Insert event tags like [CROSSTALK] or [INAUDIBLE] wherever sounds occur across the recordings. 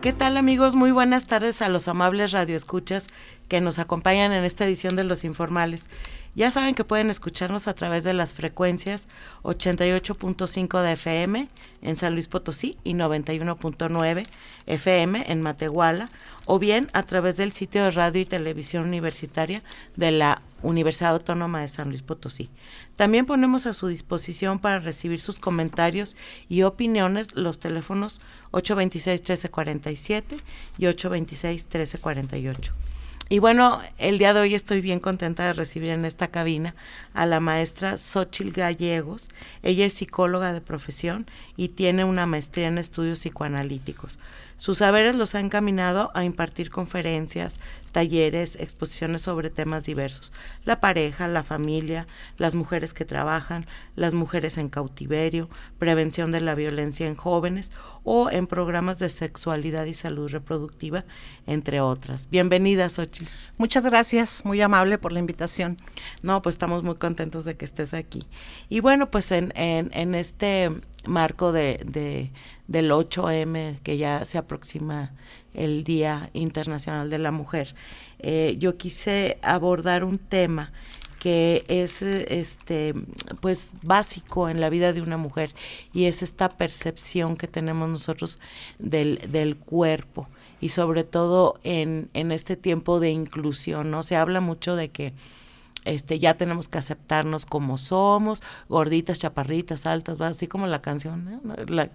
¿Qué tal amigos? Muy buenas tardes a los amables radioescuchas que nos acompañan en esta edición de Los Informales. Ya saben que pueden escucharnos a través de las frecuencias 88.5 de FM en San Luis Potosí y 91.9 FM en Matehuala o bien a través del sitio de radio y televisión universitaria de la Universidad Autónoma de San Luis Potosí. También ponemos a su disposición para recibir sus comentarios y opiniones los teléfonos 826-1347 y 826-1348. Y bueno, el día de hoy estoy bien contenta de recibir en esta cabina a la maestra Xochil Gallegos. Ella es psicóloga de profesión y tiene una maestría en estudios psicoanalíticos. Sus saberes los ha encaminado a impartir conferencias, talleres, exposiciones sobre temas diversos. La pareja, la familia, las mujeres que trabajan, las mujeres en cautiverio, prevención de la violencia en jóvenes o en programas de sexualidad y salud reproductiva, entre otras. Bienvenida, Xochitl. Muchas gracias, muy amable por la invitación. No, pues estamos muy contentos de que estés aquí. Y bueno, pues en, en, en este marco de, de, del 8M, que ya se aproxima el Día Internacional de la Mujer, eh, yo quise abordar un tema que es este pues básico en la vida de una mujer y es esta percepción que tenemos nosotros del, del cuerpo y sobre todo en, en este tiempo de inclusión, ¿no? Se habla mucho de que este, ya tenemos que aceptarnos como somos, gorditas, chaparritas, altas, así como la canción,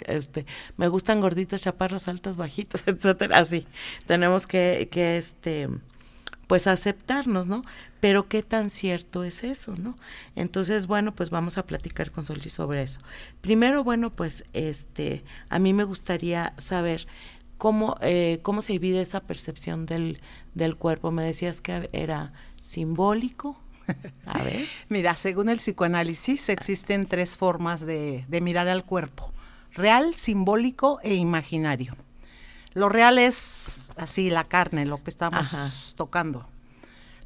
este, me gustan gorditas, chaparras, altas, bajitas, [LAUGHS] etcétera, así. Tenemos que, que este, pues aceptarnos, ¿no? Pero qué tan cierto es eso, ¿no? Entonces, bueno, pues vamos a platicar con Solchi sobre eso. Primero, bueno, pues este, a mí me gustaría saber cómo, eh, cómo se divide esa percepción del, del cuerpo. Me decías que era simbólico, a ver. [LAUGHS] Mira, según el psicoanálisis existen tres formas de, mirar al cuerpo. Real, simbólico e imaginario. Lo real es así, la carne, lo que estamos tocando.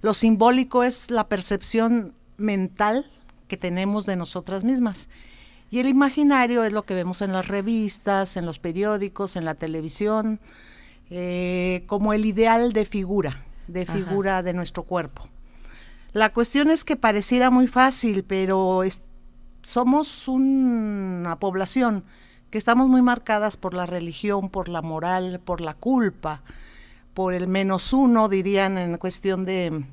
Lo simbólico es la percepción mental que tenemos de nosotras mismas. Y el imaginario es lo que vemos en las revistas, en los periódicos, en la televisión, eh, como el ideal de figura, de figura de nuestro cuerpo. La cuestión es que pareciera muy fácil, pero somos una población que estamos muy marcadas por la religión, por la moral, por la culpa, por el menos uno, dirían en cuestión de,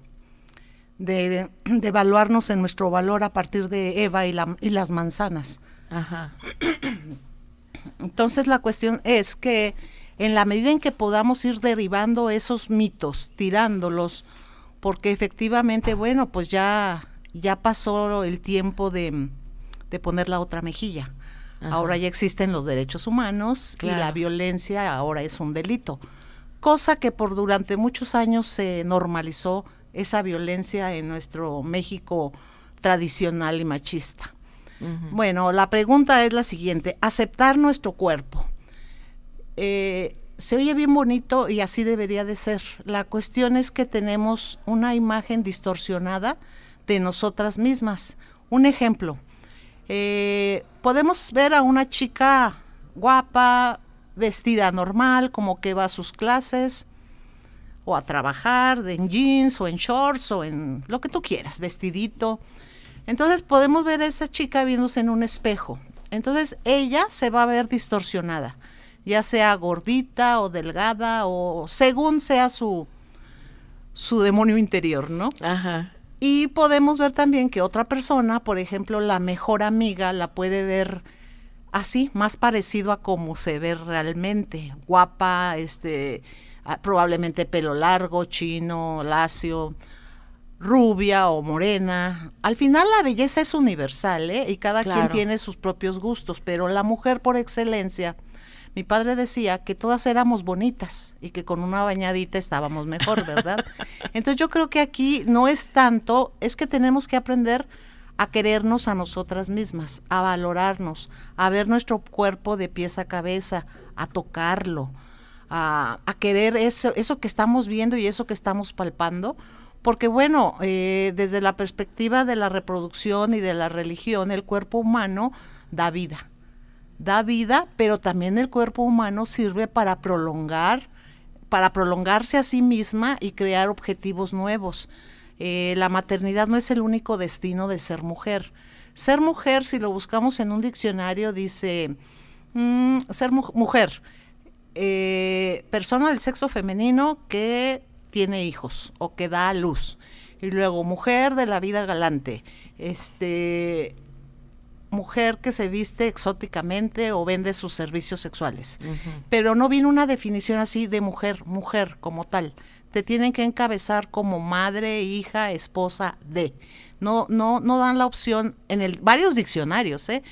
de, evaluarnos en nuestro valor a partir de Eva y, y las manzanas. Entonces la cuestión es que en la medida en que podamos ir derribando esos mitos, tirándolos, porque efectivamente, bueno, pues ya, ya pasó el tiempo de, poner la otra mejilla. Ahora ya existen los derechos humanos y la violencia ahora es un delito. Cosa que por durante muchos años se normalizó esa violencia en nuestro México tradicional y machista. Bueno, la pregunta es la siguiente, aceptar nuestro cuerpo. Eh, se oye bien bonito y así debería de ser. La cuestión es que tenemos una imagen distorsionada de nosotras mismas. Un ejemplo, eh, podemos ver a una chica guapa, vestida normal, como que va a sus clases o a trabajar en jeans o en shorts o en lo que tú quieras, vestidito. Entonces podemos ver a esa chica viéndose en un espejo. Entonces ella se va a ver distorsionada ya sea gordita o delgada o según sea su, su demonio interior, ¿no? Ajá. Y podemos ver también que otra persona, por ejemplo, la mejor amiga, la puede ver así, más parecido a cómo se ve realmente, guapa, este, probablemente pelo largo, chino, lacio, rubia o morena. Al final la belleza es universal, ¿eh? Y cada quien tiene sus propios gustos, pero la mujer por excelencia mi padre decía que todas éramos bonitas y que con una bañadita estábamos mejor, ¿verdad? [LAUGHS] Entonces yo creo que aquí no es tanto, es que tenemos que aprender a querernos a nosotras mismas, a valorarnos, a ver nuestro cuerpo de pies a cabeza, a tocarlo, a, querer eso, eso que estamos viendo y eso que estamos palpando, porque bueno, eh, desde la perspectiva de la reproducción y de la religión, el cuerpo humano da vida, da vida, pero también el cuerpo humano sirve para prolongar, para prolongarse a sí misma y crear objetivos nuevos. Eh, la maternidad no es el único destino de ser mujer. Ser mujer, si lo buscamos en un diccionario, dice mm, ser mujer, eh, persona del sexo femenino que tiene hijos o que da a luz. Y luego mujer de la vida galante, este mujer que se viste exóticamente o vende sus servicios sexuales. Pero no viene una definición así de mujer, mujer como tal te tienen que encabezar como madre, hija, esposa de. No, no, no dan la opción en el, varios diccionarios, ¿eh?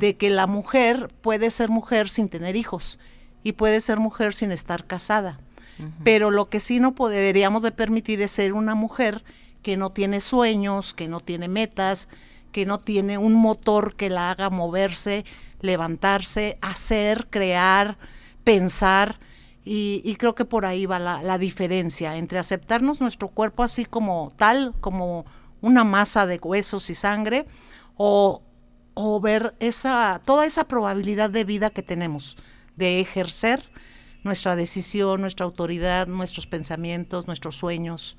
de que la mujer puede ser mujer sin tener hijos y puede ser mujer sin estar casada. Pero lo que sí no deberíamos de permitir es ser una mujer que no tiene sueños, que no tiene metas, que no tiene un motor que la haga moverse, levantarse, hacer, crear, pensar y, creo que por ahí va la, diferencia entre aceptarnos nuestro cuerpo así como tal, como una masa de huesos y sangre, o, o ver esa, toda esa probabilidad de vida que tenemos, de ejercer nuestra decisión, nuestra autoridad, nuestros pensamientos, nuestros sueños.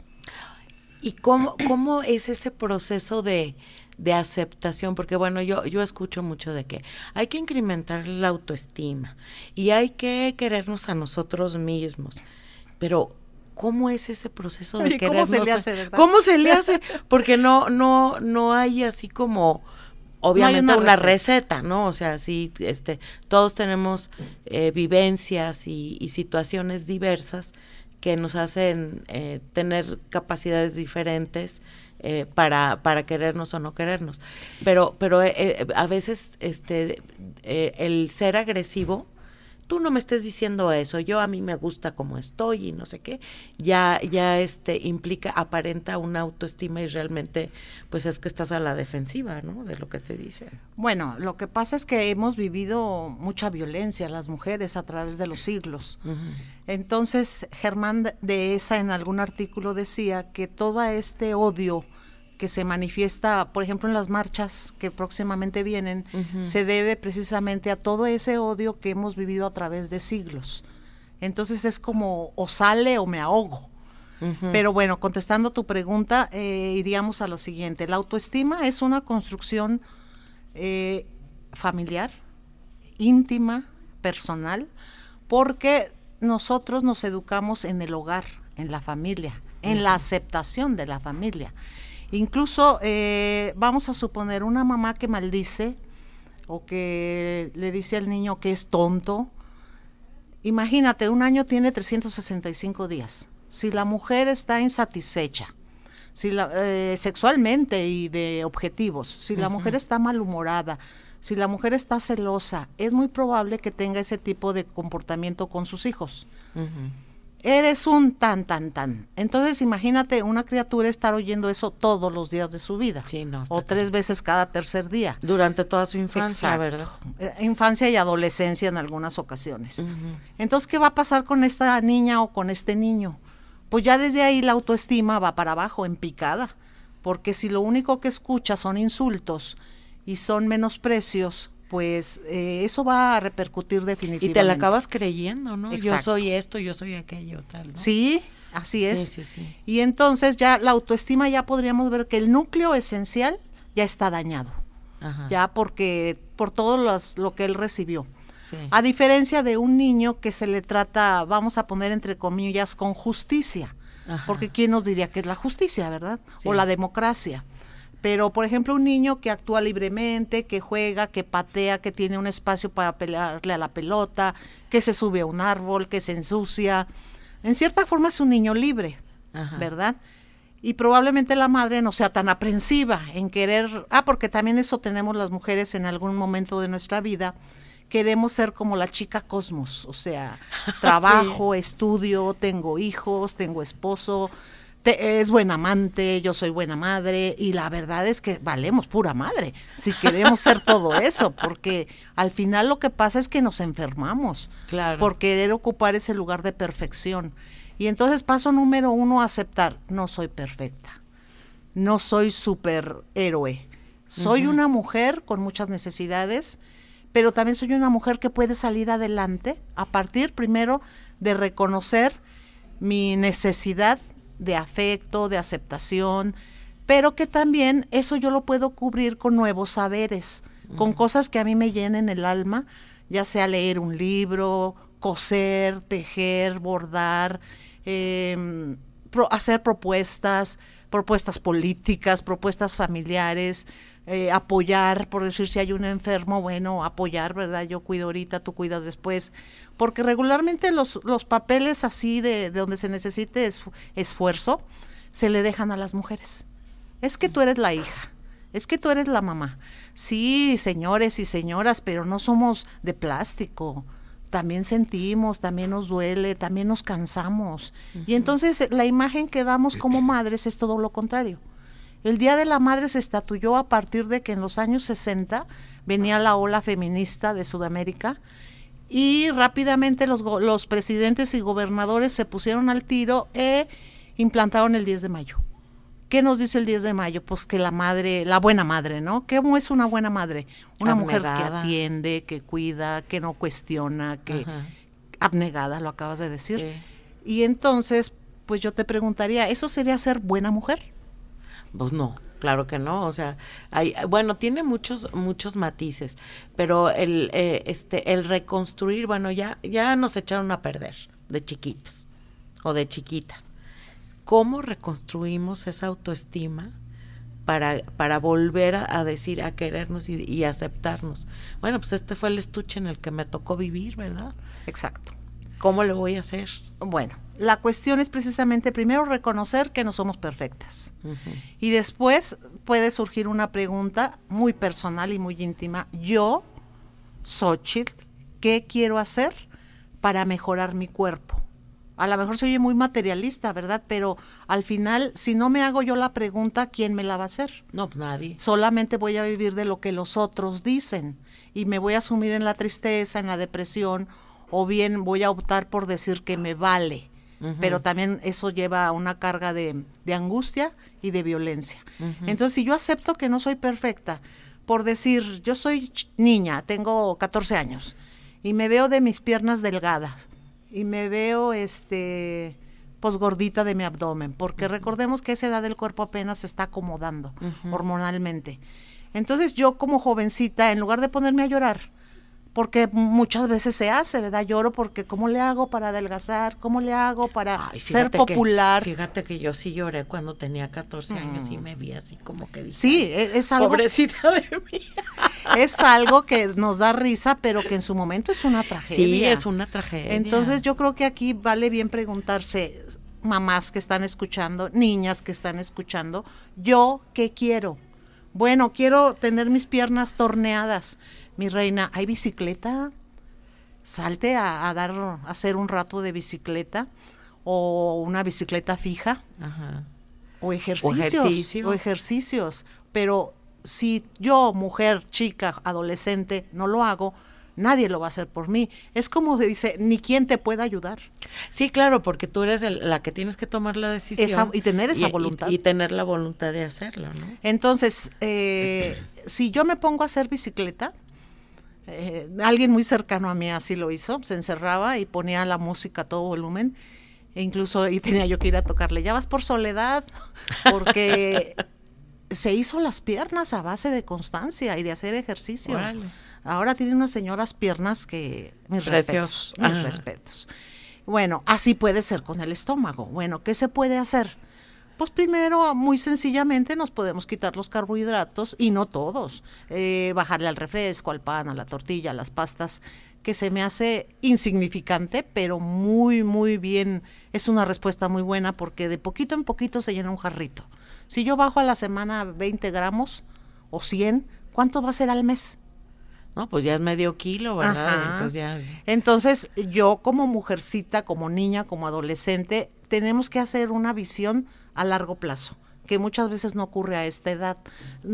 ¿Y cómo, cómo es ese proceso de, de aceptación, porque bueno, yo, yo escucho mucho de que hay que incrementar la autoestima y hay que querernos a nosotros mismos, pero ¿cómo es ese proceso de querernos? ¿Cómo se le hace, ¿Cómo se le hace? Porque no, no, no hay así como obviamente una, receta. ¿no? O sea, sí, este, todos tenemos eh, vivencias y, y, situaciones diversas que nos hacen eh, tener capacidades diferentes eh, para, para querernos o no querernos. Pero, pero eh, a veces este, el ser agresivo tú no me estés diciendo eso, yo a mí me gusta como estoy y no sé qué, ya, ya este implica, aparenta una autoestima y realmente pues es que estás a la defensiva, ¿no? De lo que te dicen. Bueno, lo que pasa es que hemos vivido mucha violencia las mujeres a través de los siglos. Entonces, Germán de esa en algún artículo decía que todo este odio que se manifiesta, por ejemplo, en las marchas que próximamente vienen, se debe precisamente a todo ese odio que hemos vivido a través de siglos. Entonces es como o sale o me ahogo. Pero bueno, contestando tu pregunta, eh, iríamos a lo siguiente. La autoestima es una construcción eh, familiar, íntima, personal, porque nosotros nos educamos en el hogar, en la familia, en la aceptación de la familia. Incluso eh, vamos a suponer una mamá que maldice o que le dice al niño que es tonto. Imagínate, un año tiene 365 días. Si la mujer está insatisfecha, si la, eh, sexualmente y de objetivos, si la mujer está malhumorada, si la mujer está celosa, es muy probable que tenga ese tipo de comportamiento con sus hijos eres un tan, tan, tan. Entonces imagínate una criatura estar oyendo eso todos los días de su vida. Sí, no, o tres veces cada tercer día. Durante toda su infancia, ¿verdad? Eh, infancia y adolescencia en algunas ocasiones. Entonces, ¿qué va a pasar con esta niña o con este niño? Pues ya desde ahí la autoestima va para abajo, en picada. Porque si lo único que escucha son insultos y son menosprecios, pues eh, eso va a repercutir definitivamente. Y te la acabas creyendo, ¿no? Yo soy esto, yo soy aquello, tal. Sí, así es. Y entonces ya la autoestima ya podríamos ver que el núcleo esencial ya está dañado. Ya porque por todo lo que él recibió. A diferencia de un niño que se le trata, vamos a poner entre comillas, con justicia. Porque ¿quién nos diría que es la justicia, verdad? O la democracia. Pero, por ejemplo, un niño que actúa libremente, que juega, que patea, que tiene un espacio para pelearle a la pelota, que se sube a un árbol, que se ensucia, en cierta forma es un niño libre, ¿verdad? Y probablemente la madre no sea tan aprensiva en querer, ah, porque también eso tenemos las mujeres en algún momento de nuestra vida, queremos ser como la chica cosmos, o sea, [LAUGHS] trabajo, estudio, tengo hijos, tengo esposo, es buena amante, yo soy buena madre y la verdad es que valemos pura madre si queremos ser todo [LAUGHS] eso, porque al final lo que pasa es que nos enfermamos por querer ocupar ese lugar de perfección. Y entonces paso número uno, aceptar, no soy perfecta, no soy superhéroe, soy una mujer con muchas necesidades, pero también soy una mujer que puede salir adelante a partir primero de reconocer mi necesidad de afecto, de aceptación, pero que también eso yo lo puedo cubrir con nuevos saberes, con cosas que a mí me llenen el alma, ya sea leer un libro, coser, tejer, bordar, em, hacer propuestas, propuestas políticas, propuestas familiares, eh, apoyar, por decir si hay un enfermo, bueno, apoyar, ¿verdad? Yo cuido ahorita, tú cuidas después, porque regularmente los, los papeles así de, de donde se necesite esfuerzo, se le dejan a las mujeres. Es que tú eres la hija, es que tú eres la mamá. Sí, señores y señoras, pero no somos de plástico. También sentimos, también nos duele, también nos cansamos. Y entonces la imagen que damos como madres es todo lo contrario. El Día de la Madre se estatuyó a partir de que en los años 60 venía la ola feminista de Sudamérica y rápidamente los, los presidentes y gobernadores se pusieron al tiro e implantaron el 10 de mayo. ¿Qué nos dice el 10 de mayo? Pues que la madre, la buena madre, ¿no? ¿Cómo es una buena madre? Una mujer que atiende, que cuida, que no cuestiona, que abnegada, lo acabas de decir. Y entonces, pues yo te preguntaría, ¿eso sería ser buena mujer? Pues no, claro que no, o sea, hay, bueno, tiene muchos, muchos matices, pero el, eh, este, el reconstruir, bueno, ya, ya nos echaron a perder de chiquitos o de chiquitas. ¿Cómo reconstruimos esa autoestima para, para volver a, decir, a querernos y, y aceptarnos? Bueno, pues este fue el estuche en el que me tocó vivir, ¿verdad? Exacto. ¿Cómo lo voy a hacer? Bueno, la cuestión es precisamente primero reconocer que no somos perfectas. Y después puede surgir una pregunta muy personal y muy íntima. Yo, Xochitl, ¿qué quiero hacer para mejorar mi cuerpo? A lo mejor soy muy materialista, ¿verdad? Pero al final, si no me hago yo la pregunta, ¿quién me la va a hacer? No, nadie. Solamente voy a vivir de lo que los otros dicen y me voy a sumir en la tristeza, en la depresión o bien voy a optar por decir que me vale. Pero también eso lleva a una carga de, angustia y de violencia. Entonces, si yo acepto que no soy perfecta, por decir, yo soy niña, tengo 14 años, y me veo de mis piernas delgadas, y me veo este pues gordita de mi abdomen, porque recordemos que esa edad del cuerpo apenas se está acomodando hormonalmente. Entonces yo como jovencita, en lugar de ponerme a llorar, porque muchas veces se hace, ¿verdad? Lloro porque ¿cómo le hago para adelgazar? ¿Cómo le hago para ser popular? fíjate que yo sí lloré cuando tenía 14 años y mm. me vi así como que Sí, e, es, algo pobrecita de mí. [LAUGHS] es algo que nos da risa, pero que en su momento es una tragedia. Sí, es una tragedia. Entonces yo creo que aquí vale bien preguntarse mamás que están escuchando, niñas que están escuchando, yo qué quiero? Bueno, quiero tener mis piernas torneadas mi reina, ¿hay bicicleta? Salte a, dar, a hacer un rato de bicicleta o una bicicleta fija. O ejercicios. O, ejercicios. Pero si yo, mujer, chica, adolescente, no lo hago, nadie lo va a hacer por mí. Es como se dice, ni quien te pueda ayudar. Sí, claro, porque tú eres la que tienes que tomar la decisión. y tener esa voluntad. Y, tener la voluntad de hacerlo, ¿no? Entonces, eh, [CLEARS THROAT] si yo me pongo a hacer bicicleta, eh, alguien muy cercano a mí así lo hizo, se encerraba y ponía la música a todo volumen, e incluso y tenía yo que ir a tocarle, ya vas por soledad, [LAUGHS] porque se hizo las piernas a base de constancia y de hacer ejercicio. Ahora tiene unas señoras piernas que mis respetos, mis respetos. Bueno, así puede ser con el estómago. Bueno, ¿qué se puede hacer? Pues primero, muy sencillamente, nos podemos quitar los carbohidratos y no todos. Eh, bajarle al refresco, al pan, a la tortilla, a las pastas, que se me hace insignificante, pero muy, muy bien. Es una respuesta muy buena porque de poquito en poquito se llena un jarrito. Si yo bajo a la semana 20 gramos o 100, ¿cuánto va a ser al mes? No, pues ya es medio kilo, ¿verdad? Entonces, ya... Entonces yo como mujercita, como niña, como adolescente, tenemos que hacer una visión a largo plazo que muchas veces no ocurre a esta edad.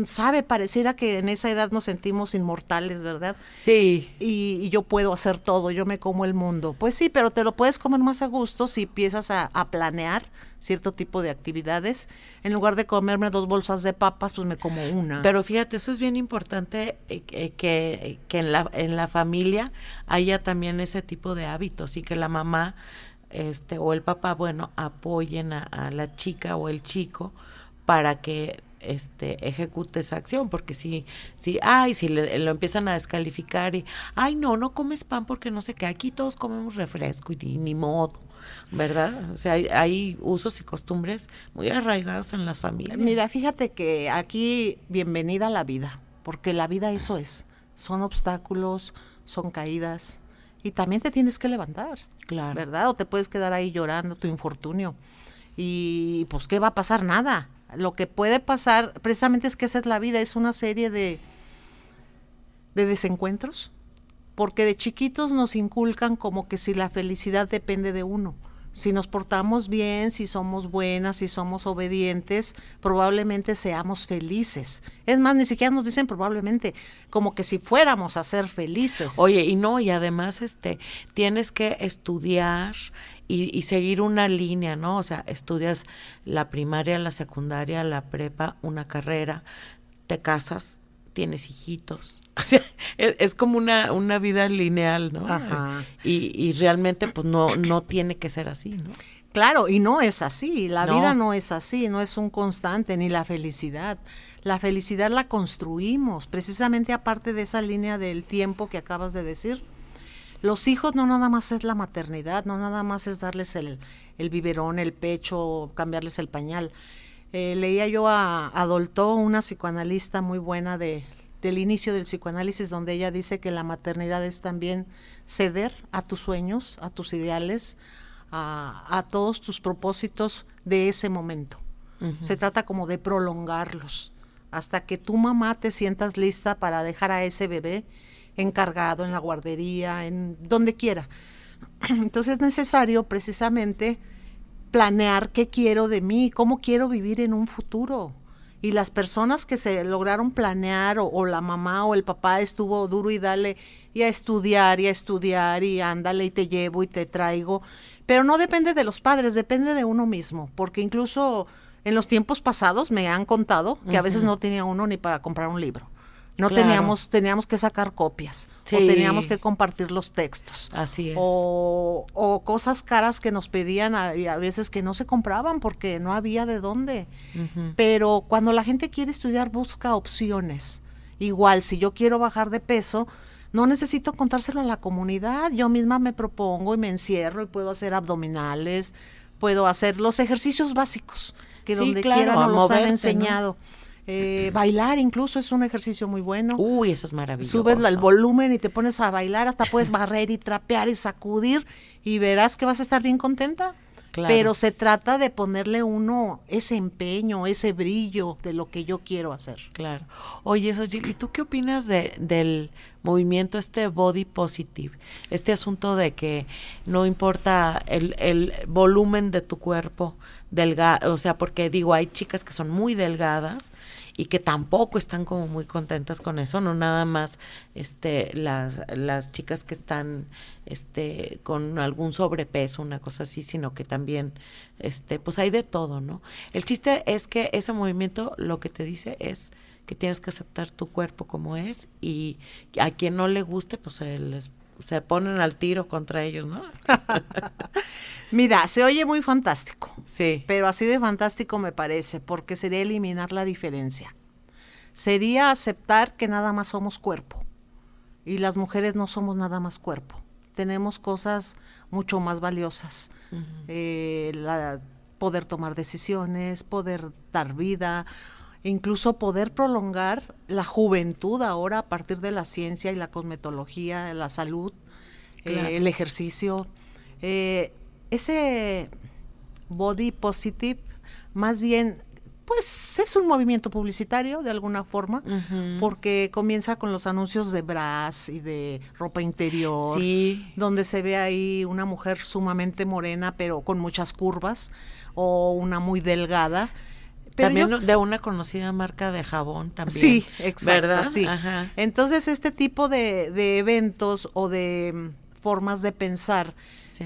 Sabe, pareciera que en esa edad nos sentimos inmortales, ¿verdad? Sí. Y, yo puedo hacer todo, yo me como el mundo. Pues sí, pero te lo puedes comer más a gusto si empiezas a, planear cierto tipo de actividades. En lugar de comerme dos bolsas de papas, pues me como una. Pero fíjate, eso es bien importante eh, que, que en, la, en la familia haya también ese tipo de hábitos y que la mamá este o el papá, bueno, apoyen a, a la chica o el chico para que este ejecute esa acción porque si si ay si le, lo empiezan a descalificar y ay no no comes pan porque no sé qué aquí todos comemos refresco y, ni modo verdad o sea hay, usos y costumbres muy arraigados en las familias. Mira fíjate que aquí bienvenida a la vida porque la vida eso es. Son obstáculos son caídas y también te tienes que levantar claro. verdad o te puedes quedar ahí llorando tu infortunio y pues qué va a pasar nada lo que puede pasar precisamente es que esa es la vida, es una serie de, de desencuentros, porque de chiquitos nos inculcan como que si la felicidad depende de uno. Si nos portamos bien, si somos buenas, si somos obedientes, probablemente seamos felices. Es más, ni siquiera nos dicen probablemente, como que si fuéramos a ser felices. Oye, y no, y además este, tienes que estudiar y, seguir una línea, ¿no? O sea, estudias la primaria, la secundaria, la prepa, una carrera, te casas, tienes hijitos. [LAUGHS] O sea, es, como una, una vida lineal, ¿no? Ajá. Y, y realmente pues no, no tiene que ser así, ¿no? Claro, y no es así, la vida no es así, no es un constante, ni la felicidad. La felicidad la construimos, precisamente aparte de esa línea del tiempo que acabas de decir los hijos no nada más es la maternidad, no nada más es darles el, el biberón, el pecho, cambiarles el pañal. Eh, leía yo a, a Dolto, una psicoanalista muy buena de, del inicio del psicoanálisis, donde ella dice que la maternidad es también ceder a tus sueños, a tus ideales, a, a todos tus propósitos de ese momento. Se trata como de prolongarlos hasta que tu mamá te sientas lista para dejar a ese bebé encargado en la guardería, en donde quiera. [CLEARS THROAT] Entonces es necesario precisamente planear qué quiero de mí, cómo quiero vivir en un futuro. Y las personas que se lograron planear, o, la mamá o el papá estuvo duro y dale, y a estudiar, y a estudiar, y ándale, y te llevo y te traigo. Pero no depende de los padres, depende de uno mismo, porque incluso en los tiempos pasados me han contado que a veces no tenía uno ni para comprar un libro. No teníamos, teníamos que sacar copias o teníamos que compartir los textos. Así es. O, o cosas caras que nos pedían a, a, veces que no se compraban porque no había de dónde. Pero cuando la gente quiere estudiar busca opciones. Igual, si yo quiero bajar de peso, no necesito contárselo a la comunidad. Yo misma me propongo y me encierro y puedo hacer abdominales, puedo hacer los ejercicios básicos que donde quiera nos los han enseñado. Eh, bailar incluso es un ejercicio muy bueno. Uy, eso es maravilloso. Subes el volumen y te pones a bailar, hasta puedes barrer y trapear y sacudir y verás que vas a estar bien contenta. Pero se trata de ponerle uno ese empeño, ese brillo de lo que yo quiero hacer. Claro. Oye, eso, ¿y tú qué opinas de, del movimiento este body positive? Este asunto de que no importa el, el volumen de tu cuerpo, delgado, o sea, porque digo, hay chicas que son muy delgadas y que tampoco están como muy contentas con eso, no nada más este las, las chicas que están este con algún sobrepeso, una cosa así, sino que también este pues hay de todo, ¿no? El chiste es que ese movimiento lo que te dice es que tienes que aceptar tu cuerpo como es y a quien no le guste, pues les se ponen al tiro contra ellos, ¿no? [LAUGHS] Mira, se oye muy fantástico. Sí. Pero así de fantástico me parece, porque sería eliminar la diferencia. Sería aceptar que nada más somos cuerpo. Y las mujeres no somos nada más cuerpo. Tenemos cosas mucho más valiosas. Eh, poder tomar decisiones, poder dar vida, incluso poder prolongar la juventud ahora a partir de la ciencia y la cosmetología, la salud, eh, el ejercicio. Eh, ese body positive, más bien pues es un movimiento publicitario de alguna forma, porque comienza con los anuncios de bras y de ropa interior, donde se ve ahí una mujer sumamente morena, pero con muchas curvas, o una muy delgada. También de una conocida marca de jabón también. Sí, exacto. Sí. Entonces, este tipo de, de eventos o de mm, formas de pensar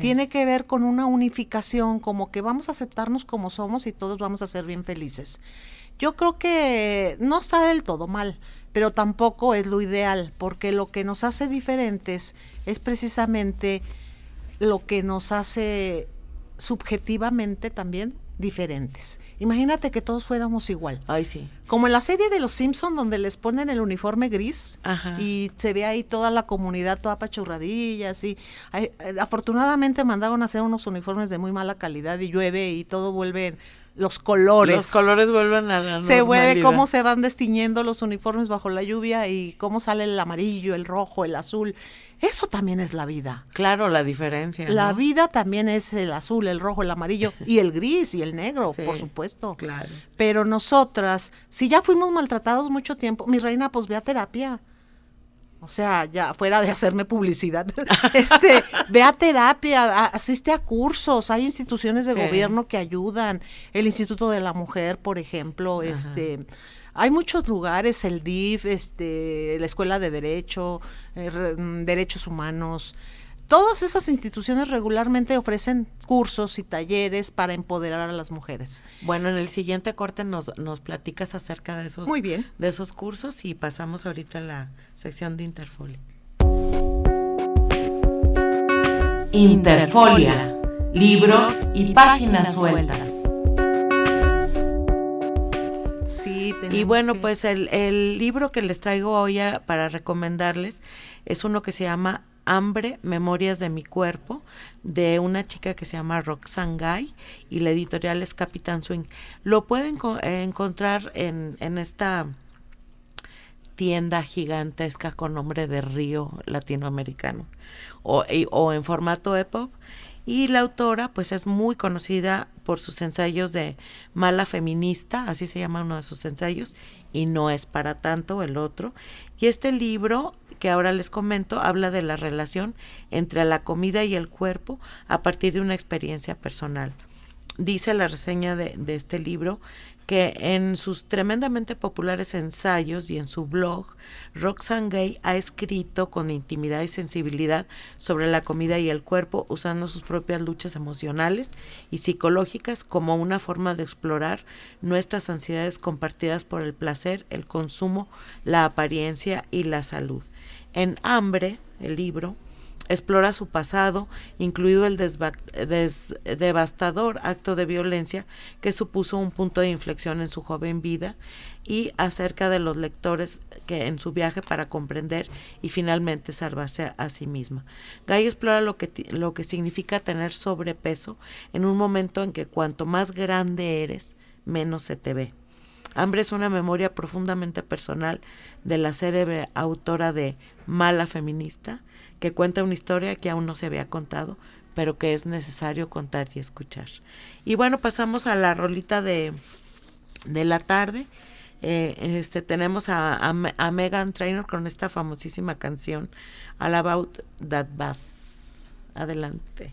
tiene que ver con una unificación, como que vamos a aceptarnos como somos y todos vamos a ser bien felices. Yo creo que no está del todo mal, pero tampoco es lo ideal, porque lo que nos hace diferentes es precisamente lo que nos hace subjetivamente también diferentes. Imagínate que todos fuéramos igual. Ay, sí. Como en la serie de Los Simpson donde les ponen el uniforme gris y se ve ahí toda la comunidad toda pachurradilla, así. Eh, afortunadamente mandaron a hacer unos uniformes de muy mala calidad y llueve y todo vuelve los colores. Los colores vuelven a la Se vuelve cómo se van destiñendo los uniformes bajo la lluvia y cómo sale el amarillo, el rojo, el azul. Eso también es la vida. Claro, la diferencia. La vida también es el azul, el rojo, el amarillo [LAUGHS] y el gris y el negro, por supuesto. Claro. Pero nosotras, si ya fuimos maltratados mucho tiempo, mi reina, pues ve a terapia. O sea, ya fuera de hacerme publicidad, [LAUGHS] este, ve a terapia, asiste a cursos, hay instituciones de gobierno que ayudan, el Instituto de la Mujer, por ejemplo, este, hay muchos lugares, el DIF, este, la Escuela de Derecho, eh, mm, Derechos Humanos, Todas esas instituciones regularmente ofrecen cursos y talleres para empoderar a las mujeres. Bueno, en el siguiente corte nos, nos platicas acerca de esos, Muy bien. de esos cursos y pasamos ahorita a la sección de Interfolia. Interfolia, libros y páginas sueltas. Sí, y bueno, pues el, el libro que les traigo hoy para recomendarles es uno que se llama Hambre, Memorias de mi Cuerpo, de una chica que se llama Roxane Gay y la editorial es Capitán Swing. Lo pueden encontrar en, en esta tienda gigantesca con nombre de Río Latinoamericano o, o en formato EPUB y la autora pues es muy conocida por sus ensayos de mala feminista, así se llama uno de sus ensayos, y no es para tanto el otro. Y este libro que ahora les comento habla de la relación entre la comida y el cuerpo a partir de una experiencia personal. Dice la reseña de, este libro que en sus tremendamente populares ensayos y en su blog, Roxane Gay ha escrito con intimidad y sensibilidad sobre la comida y el cuerpo, usando sus propias luchas emocionales y psicológicas como una forma de explorar nuestras ansiedades compartidas por el placer, el consumo, la apariencia y la salud. En Hambre, el libro, explora su pasado, incluido el devastador acto de violencia que supuso un punto de inflexión en su joven vida y acerca de los lectores que en su viaje para comprender y finalmente salvarse a, sí misma. Gay explora lo que, lo que significa tener sobrepeso en un momento en que cuanto más grande eres, menos se te ve. Hambre es una memoria profundamente personal de la célebre autora de Mala Feminista, que cuenta una historia que aún no se había contado, pero que es necesario contar y escuchar. Y bueno, pasamos a la rolita de, de la tarde. Eh, este, tenemos a, a, Megan Trainor con esta famosísima canción All About That Bass. Adelante.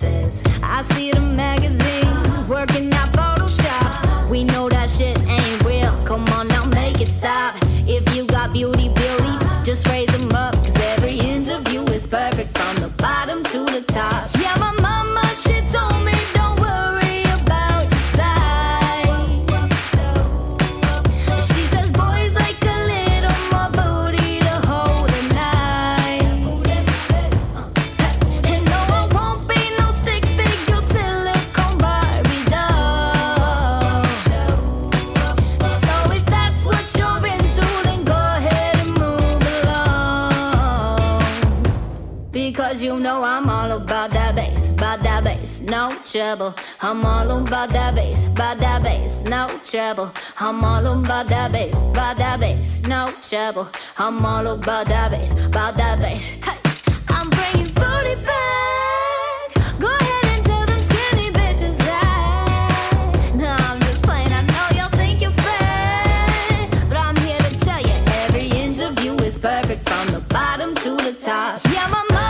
Places. I see the magazines working out Photoshop. We know that shit ain't real. Come on now, make it stop. If you got beauty, beauty, just raise them up. Cause every inch of you is perfect from the bottom to the top. Yeah, my mama, she told me. Trouble. I'm all about that bass, about that bass, no trouble. I'm all about that bass, about that bass, no trouble. I'm all about that bass, about that bass. I'm bringing booty back. Go ahead and tell them skinny bitches that. No, I'm just playing. I know y'all think you're fat, but I'm here to tell you every inch of you is perfect from the bottom to the top. Yeah, my mama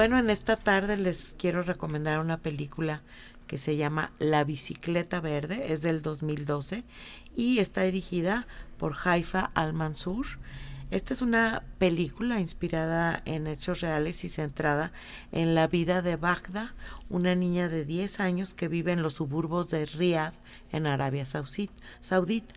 bueno, en esta tarde les quiero recomendar una película que se llama La bicicleta verde, es del 2012 y está dirigida por Haifa Al-Mansur. Esta es una película inspirada en hechos reales y centrada en la vida de Bagda, una niña de 10 años que vive en los suburbios de Riyadh, en Arabia Saudita.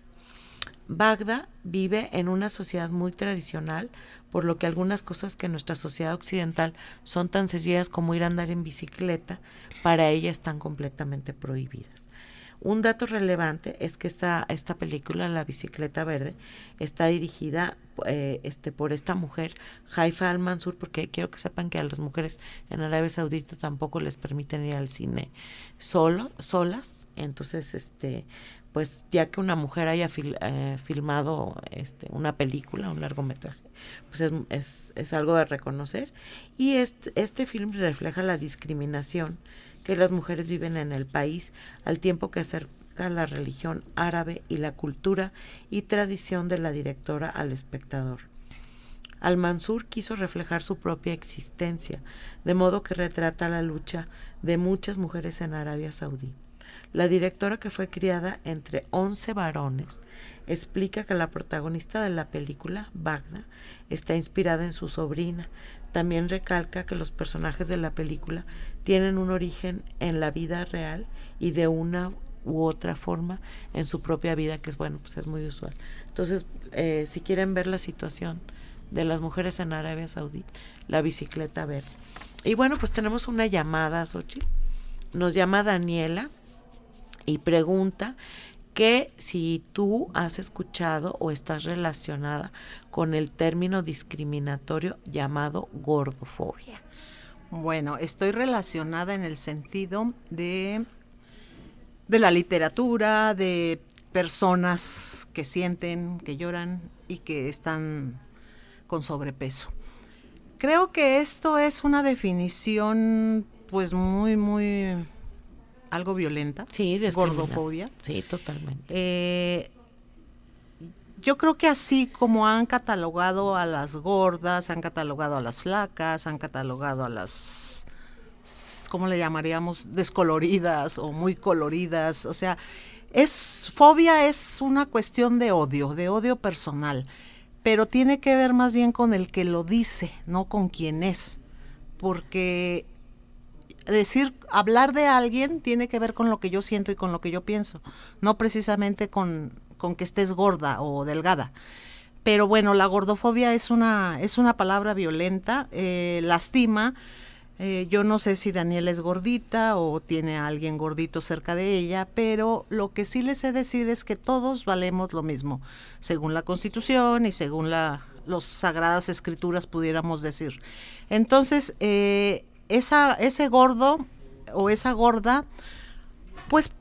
Bagda vive en una sociedad muy tradicional, por lo que algunas cosas que en nuestra sociedad occidental son tan sencillas como ir a andar en bicicleta, para ella están completamente prohibidas. Un dato relevante es que esta, esta película, La bicicleta verde, está dirigida eh, este, por esta mujer, Haifa Al-Mansur, porque quiero que sepan que a las mujeres en Arabia Saudita tampoco les permiten ir al cine solo, solas. Entonces, este, pues ya que una mujer haya eh, filmado este, una película, un largometraje, pues es, es, es algo de reconocer. Y este, este film refleja la discriminación que las mujeres viven en el país al tiempo que acerca la religión árabe y la cultura y tradición de la directora al espectador. Al-Mansur quiso reflejar su propia existencia, de modo que retrata la lucha de muchas mujeres en Arabia Saudí. La directora, que fue criada entre 11 varones, explica que la protagonista de la película, Bagda, está inspirada en su sobrina. También recalca que los personajes de la película tienen un origen en la vida real y de una u otra forma en su propia vida, que es bueno, pues es muy usual. Entonces, eh, si quieren ver la situación de las mujeres en Arabia Saudí, la bicicleta verde. Y bueno, pues tenemos una llamada, Xochitl. Nos llama Daniela y pregunta que si tú has escuchado o estás relacionada con el término discriminatorio llamado gordofobia. Bueno, estoy relacionada en el sentido de, de la literatura, de personas que sienten, que lloran y que están con sobrepeso. Creo que esto es una definición pues muy, muy algo violenta. Sí, Gordofobia. Sí, totalmente. Eh, yo creo que así como han catalogado a las gordas, han catalogado a las flacas, han catalogado a las, ¿cómo le llamaríamos? Descoloridas o muy coloridas. O sea, es fobia es una cuestión de odio, de odio personal, pero tiene que ver más bien con el que lo dice, no con quien es, porque decir, hablar de alguien tiene que ver con lo que yo siento y con lo que yo pienso, no precisamente con, con que estés gorda o delgada. Pero bueno, la gordofobia es una, es una palabra violenta, eh, lastima. Eh, yo no sé si Daniela es gordita o tiene a alguien gordito cerca de ella, pero lo que sí les sé decir es que todos valemos lo mismo, según la Constitución y según la, las sagradas escrituras pudiéramos decir. Entonces, eh, esa, ese gordo o esa gorda, pues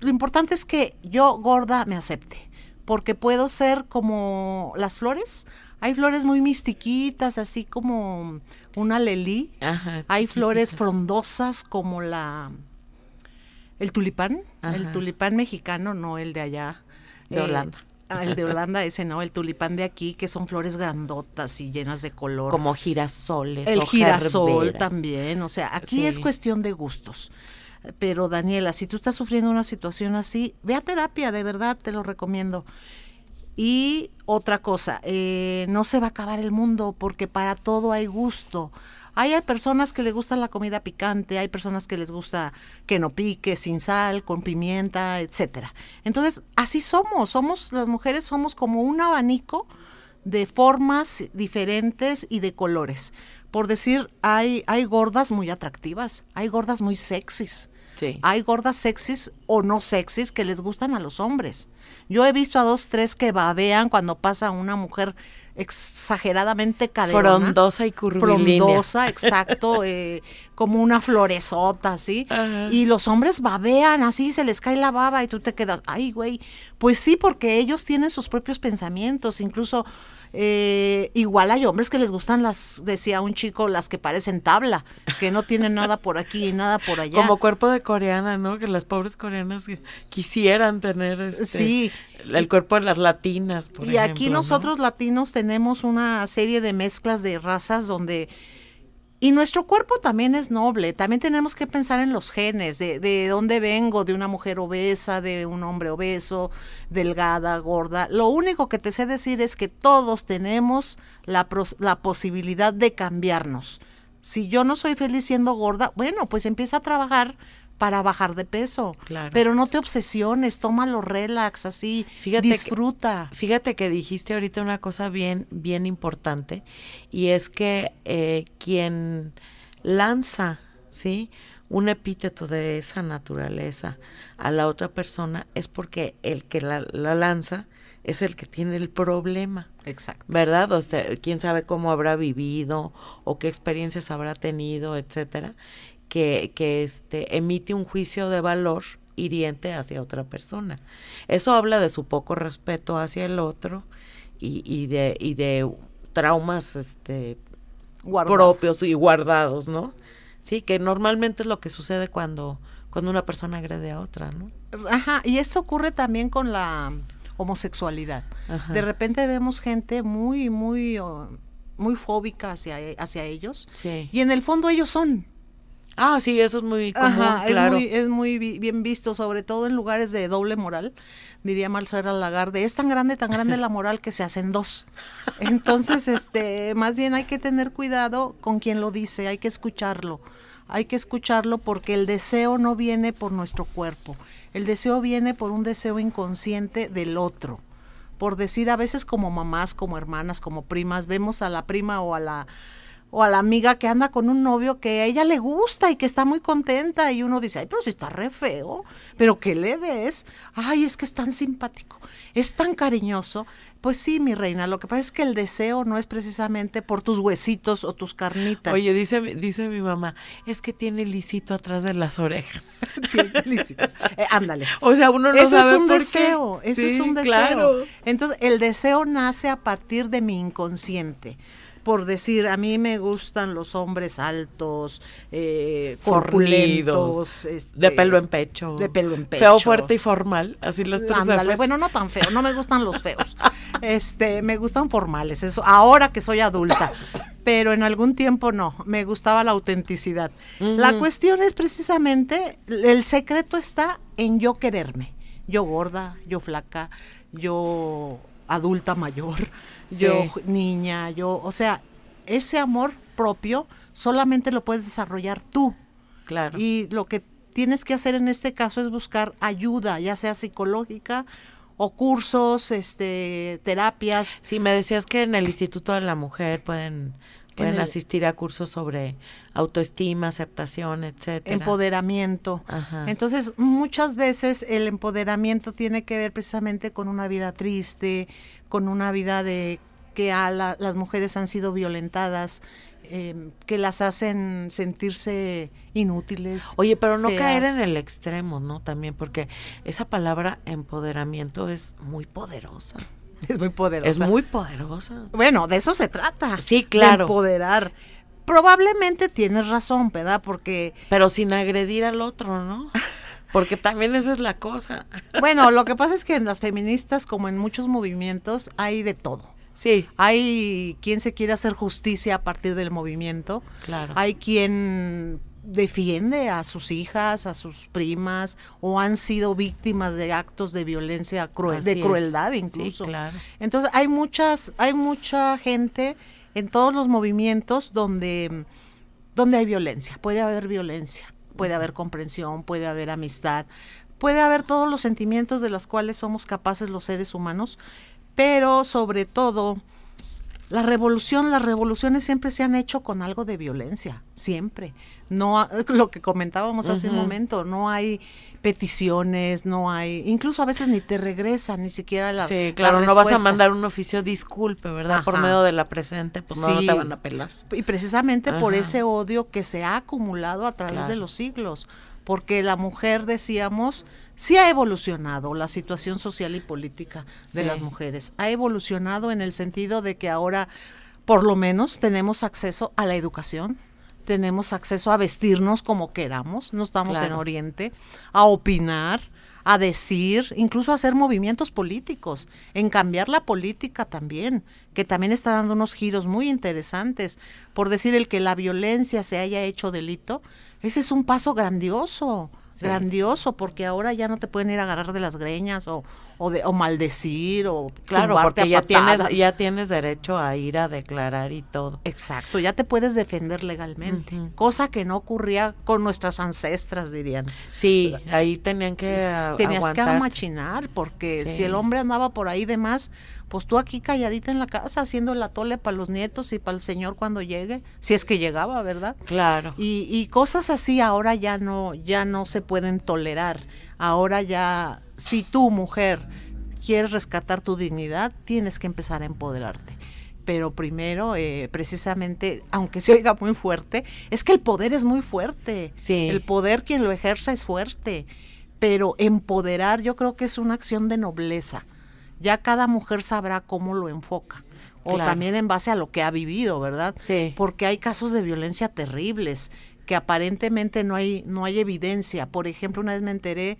lo importante es que yo gorda me acepte, porque puedo ser como las flores. Hay flores muy mistiquitas, así como una lelí. Ajá, Hay flores frondosas como la el tulipán, el tulipán mexicano, no el de allá. De Holanda. Ah, el de Holanda, ese no, el tulipán de aquí, que son flores grandotas y llenas de color. Como girasoles. El o girasol también, o sea, aquí es cuestión de gustos. Pero Daniela, si tú estás sufriendo una situación así, ve a terapia, de verdad te lo recomiendo. Y otra cosa, eh, no se va a acabar el mundo porque para todo hay gusto. Hay, hay personas que les gusta la comida picante, hay personas que les gusta que no pique, sin sal, con pimienta, etcétera. Entonces, así somos, somos las mujeres somos como un abanico de formas diferentes y de colores. Por decir, hay, hay gordas muy atractivas, hay gordas muy sexys. Sí. Hay gordas sexys o no sexys que les gustan a los hombres. Yo he visto a dos, tres que babean cuando pasa una mujer exageradamente caderona. Frondosa y curvilínea. Frondosa, exacto, [LAUGHS] eh, como una floresota, ¿sí? Ajá. Y los hombres babean así, se les cae la baba y tú te quedas, ay, güey. Pues sí, porque ellos tienen sus propios pensamientos, incluso eh, igual hay hombres que les gustan las, decía un chico, las que parecen tabla, que no tienen nada por aquí y nada por allá. Como cuerpo de coreana, ¿no? Que las pobres coreanas quisieran tener este, Sí. el cuerpo de las latinas, por y aquí nosotros latinos tenemos una serie de mezclas de razas donde... Y nuestro cuerpo también es noble, también tenemos que pensar en los genes, de, de dónde vengo, de una mujer obesa, de un hombre obeso, delgada, gorda. Lo único que te sé decir es que todos tenemos la, la posibilidad de cambiarnos. Si yo no soy feliz siendo gorda, bueno, pues empieza a trabajar para bajar de peso. Claro. Pero no te obsesiones, tómalo relax, así, Fíjate que- disfruta. Fíjate que dijiste ahorita una cosa bien, bien importante y es que eh, quien lanza, ¿sí? Un epíteto de esa naturaleza a la otra persona es porque el que la, la lanza es el que tiene el problema. Exacto. ¿verdad? O sea, quién sabe cómo habrá vivido o qué experiencias habrá tenido, etcétera, que, que este, emite un juicio de valor hiriente hacia otra persona. Eso habla de su poco respeto hacia el otro y, y de, y de traumas este, Guardados. propios y guardados, ¿no? Sí, que normalmente es lo que sucede cuando, cuando una persona agrede a otra, ¿no? Ajá, y esto ocurre también con la homosexualidad. Ajá. De repente vemos gente muy, muy, oh, muy fóbica hacia, hacia ellos. Sí. Y en el fondo ellos son. Ah, sí, eso es muy común, Ajá, claro. es muy, es muy vi- bien visto, sobre todo en lugares de doble moral, diría Marcela Lagarde. Es tan grande, tan grande la moral que se hacen dos. [LAUGHS] Entonces, este, más bien hay que tener cuidado con quien lo dice, hay que escucharlo. Hay que escucharlo porque el deseo no viene por nuestro cuerpo. El deseo viene por un deseo inconsciente del otro. Por decir, a veces como mamás, como hermanas, como primas, vemos a la prima o a la o a la amiga que anda con un novio que a ella le gusta y que está muy contenta y uno dice, ay, pero si está re feo, pero ¿qué le ves? Ay, es que es tan simpático, es tan cariñoso. Pues sí, mi reina, lo que pasa es que el deseo no es precisamente por tus huesitos o tus carnitas. Oye, dice, dice mi mamá, es que tiene lisito atrás de las orejas. [LAUGHS] Eh, ándale. O sea, uno no eso sabe es un por qué. deseo, eso es Sí, un deseo. claro. Entonces, el deseo nace a partir de mi inconsciente. Por decir, a mí me gustan los hombres altos, eh, corpulentos, este, de pelo en pecho. de pelo en Feo, pecho. fuerte y formal, así las tres Ándale, bueno, no tan feo, no me gustan los feos. [LAUGHS] Este, me gustan formales, eso, ahora que soy adulta. Pero en algún tiempo no, me gustaba la autenticidad. La cuestión es precisamente, el secreto está en yo quererme. Yo gorda, yo flaca, yo adulta mayor, yo niña, yo, o sea, ese amor propio solamente lo puedes desarrollar tú. Claro. Y lo que tienes que hacer en este caso es buscar ayuda, ya sea psicológica o cursos, este, terapias. Sí, me decías que en el Instituto de la Mujer pueden, pueden el- asistir a cursos sobre autoestima, aceptación, etcétera. empoderamiento. Ajá. Entonces, muchas veces el empoderamiento tiene que ver precisamente con una vida triste, con una vida de que a la- las mujeres han sido violentadas, eh, que las hacen sentirse inútiles. Oye, pero no caer en el extremo, ¿no? También porque esa palabra empoderamiento es muy poderosa. [LAUGHS] Es muy poderosa. Es muy poderosa. Bueno, de eso se trata. Sí, de claro. empoderar. Probablemente tienes razón, ¿verdad? Porque Pero sin agredir al otro, ¿no? [LAUGHS] Porque también esa es la cosa. [LAUGHS] Bueno, lo que pasa es que en las feministas, como en muchos movimientos, hay de todo. Sí, Hay quien se quiere hacer justicia a partir del movimiento. claro. Hay quien defiende a sus hijas, a sus primas, o han sido víctimas de actos de violencia, crue- Así de es. crueldad Sí, incluso. claro. Entonces hay muchas, hay mucha gente en todos los movimientos donde, donde hay violencia, puede haber violencia, puede haber comprensión, puede haber amistad, puede haber todos los sentimientos de los cuales somos capaces los seres humanos, pero sobre todo la revolución, las revoluciones siempre se han hecho con algo de violencia, siempre. No [LAUGHS] lo que comentábamos hace un momento, no hay peticiones, no hay, incluso a veces ni te regresan ni siquiera la sí, la claro, no vas a mandar un oficio disculpe, ¿verdad? Por medio de la presente, pues no, te van a pelar. Y precisamente por ese odio que se ha acumulado a través de los siglos, porque la mujer, decíamos, sí ha evolucionado la situación social y política de Sí. las mujeres. Ha evolucionado en el sentido de que ahora, por lo menos, tenemos acceso a la educación. Tenemos acceso a vestirnos como queramos, no estamos en. Oriente, a opinar, a decir, incluso a hacer movimientos políticos, en cambiar la política también, que también está dando unos giros muy interesantes. Por decir el que la violencia se haya hecho delito, ese es un paso grandioso, Sí. grandioso, porque ahora ya no te pueden ir a agarrar de las greñas o, o, de, o maldecir o Claro, porque ya tienes, ya tienes derecho a ir a declarar y todo. Exacto, ya te puedes defender legalmente, cosa que no ocurría con nuestras ancestras, dirían. Sí, ahí tenían que Tenías que machinar, porque Sí. si el hombre andaba por ahí de más, pues tú aquí calladita en la casa haciendo la tole para los nietos y para el señor cuando llegue, si es que llegaba, ¿verdad? Claro. Y, y cosas así ahora ya no, ya no se pueden tolerar. Ahora ya, si tú, mujer, quieres rescatar tu dignidad, tienes que empezar a empoderarte. Pero primero, eh, precisamente, aunque se oiga muy fuerte, es que el poder es muy fuerte. Sí. El poder quien lo ejerza es fuerte. Pero empoderar yo creo que es una acción de nobleza. Ya cada mujer sabrá cómo lo enfoca. O Claro. también en base a lo que ha vivido, ¿verdad? Sí. porque hay casos de violencia terribles que aparentemente no hay no hay evidencia. Por ejemplo, una vez me enteré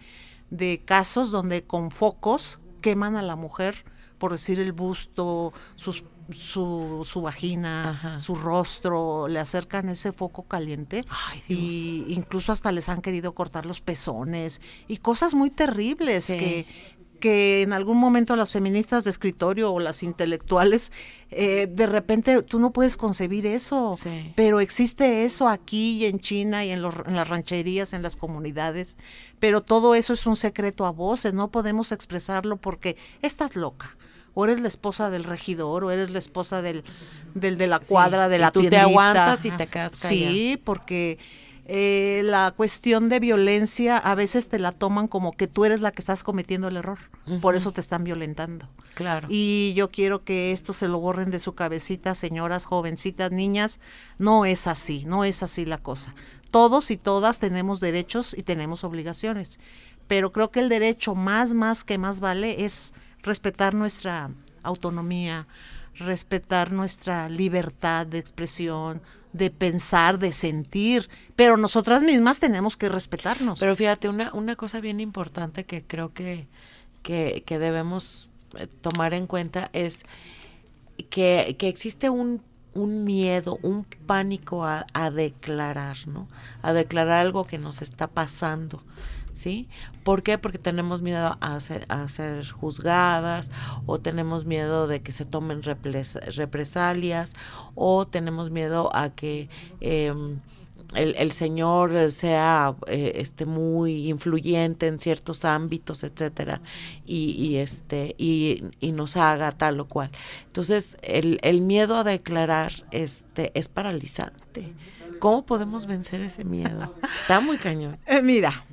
de casos donde con focos queman a la mujer por decir el busto, sus- su, su vagina, Ajá. su rostro, le acercan ese foco caliente Ay, Dios. y incluso hasta les han querido cortar los pezones y cosas muy terribles Sí. que, que en algún momento las feministas de escritorio o las intelectuales, eh, de repente tú no puedes concebir eso, Sí. pero existe eso aquí y en China y en, los, en las rancherías, en las comunidades, pero todo eso es un secreto a voces, no podemos expresarlo porque estás loca. O eres la esposa del regidor, o eres la esposa del, del de la Sí, cuadra, de y la tú te aguantas y te Sí, porque eh, la cuestión de violencia a veces te la toman como que tú eres la que estás cometiendo el error. Por eso te están violentando. Claro. Y yo quiero que esto se lo borren de su cabecita, señoras, jovencitas, niñas. No es así, no es así la cosa. Todos y todas tenemos derechos y tenemos obligaciones. Pero creo que el derecho más, más que más vale es respetar nuestra autonomía, respetar nuestra libertad de expresión, de pensar, de sentir. Pero nosotras mismas tenemos que respetarnos. Pero fíjate, una, una cosa bien importante que creo que, que, debemos eh, tomar en cuenta es que, que existe un, un miedo, un pánico a, a declarar, ¿no? A declarar algo que nos está pasando. ¿Sí? ¿Por qué? Porque tenemos miedo a ser, a ser juzgadas o tenemos miedo de que se tomen repres- represalias o tenemos miedo a que em, el, el señor sea eh, este muy influyente en ciertos ámbitos, etcétera, y, y este, y, y, nos haga tal o cual. Entonces, el, el miedo a declarar este es paralizante. ¿Cómo podemos vencer ese miedo? [LAUGHS] Está muy cañón. Eh, mira,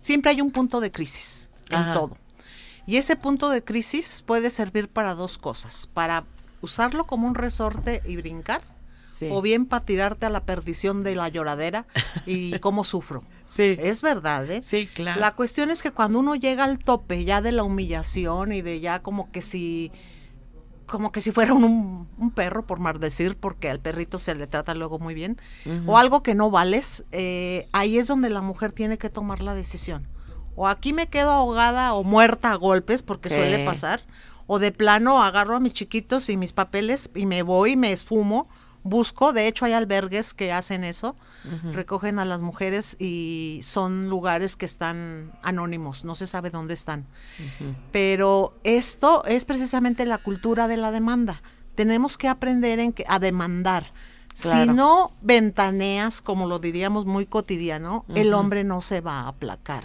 siempre hay un punto de crisis en todo. Y ese punto de crisis puede servir para dos cosas, para usarlo como un resorte y brincar, Sí. o bien para tirarte a la perdición de la lloradera y [LAUGHS] cómo sufro. Sí. Es verdad, ¿eh? Sí, claro. La cuestión es que cuando uno llega al tope ya de la humillación y de ya como que si como que si fuera un, un perro, por mal decir, porque al perrito se le trata luego muy bien, o algo que no vales, eh, ahí es donde la mujer tiene que tomar la decisión. O aquí me quedo ahogada o muerta a golpes, porque Sí. suele pasar, o de plano agarro a mis chiquitos y mis papeles y me voy, me esfumo, busco, de hecho hay albergues que hacen eso, recogen a las mujeres y son lugares que están anónimos, no se sabe dónde están. Pero esto es precisamente la cultura de la demanda. Tenemos que aprender en que, a demandar. Si no ventaneas, como lo diríamos muy cotidiano, el hombre no se va a aplacar.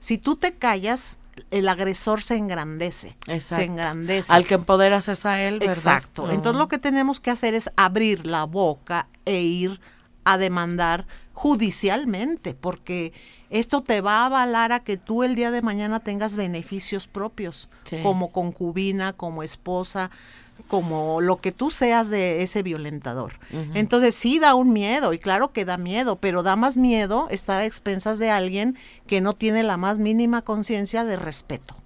Si tú te callas, el agresor se engrandece. Se Exacto. engrandece. Al que empoderas es a él, ¿verdad? Exacto. Entonces lo que tenemos que hacer es abrir la boca e ir a demandar judicialmente, porque esto te va a avalar a que tú el día de mañana tengas beneficios propios, Sí. como concubina, como esposa, como lo que tú seas de ese violentador. Entonces sí da un miedo, y claro que da miedo, pero da más miedo estar a expensas de alguien que no tiene la más mínima conciencia de respeto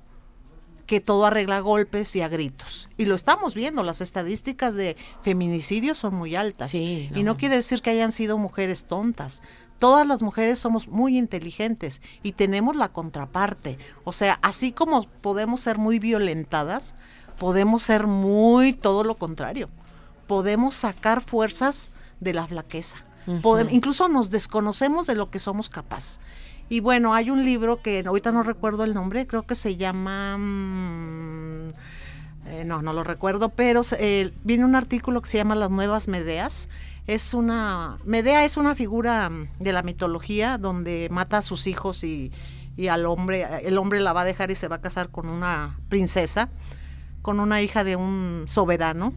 que todo arregla a golpes y a gritos. Y lo estamos viendo, las estadísticas de feminicidios son muy altas. Sí, Y no. quiere decir que hayan sido mujeres tontas. Todas las mujeres somos muy inteligentes y tenemos la contraparte. O sea, así como podemos ser muy violentadas, podemos ser muy todo lo contrario. Podemos sacar fuerzas de la flaqueza. Podem- incluso nos desconocemos de lo que somos capaces. Y bueno, hay un libro que ahorita no recuerdo el nombre, creo que se llama... mm, eh, no, no lo recuerdo, pero eh, viene un artículo que se llama Las Nuevas Medeas. Es una... Medea es una figura mm, de la mitología donde mata a sus hijos y, y al hombre, el hombre la va a dejar y se va a casar con una princesa, con una hija de un soberano.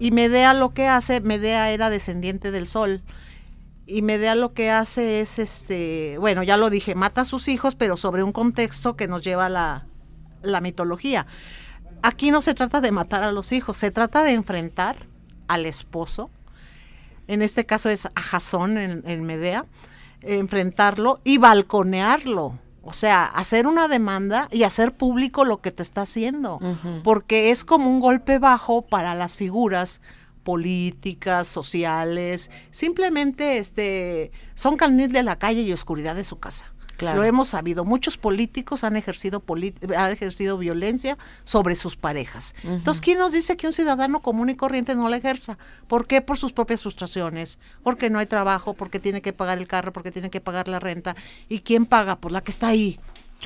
Y Medea lo que hace, Medea era descendiente del sol. Y Medea lo que hace es, este, bueno, ya lo dije, mata a sus hijos, pero sobre un contexto que nos lleva a la, la mitología. Aquí no se trata de matar a los hijos, se trata de enfrentar al esposo, en este caso es a Jasón en, en Medea, enfrentarlo y balconearlo. O sea, hacer una demanda y hacer público lo que te está haciendo. Porque es como un golpe bajo para las figuras políticas, sociales, simplemente este son carnil de la calle y oscuridad de su casa. Claro. Lo hemos sabido. Muchos políticos han ejercido, han ejercido violencia sobre sus parejas. Entonces, ¿quién nos dice que un ciudadano común y corriente no la ejerza? ¿Por qué? Por sus propias frustraciones, porque no hay trabajo, porque tiene que pagar el carro, porque tiene que pagar la renta. ¿Y quién paga? Pues la que está ahí,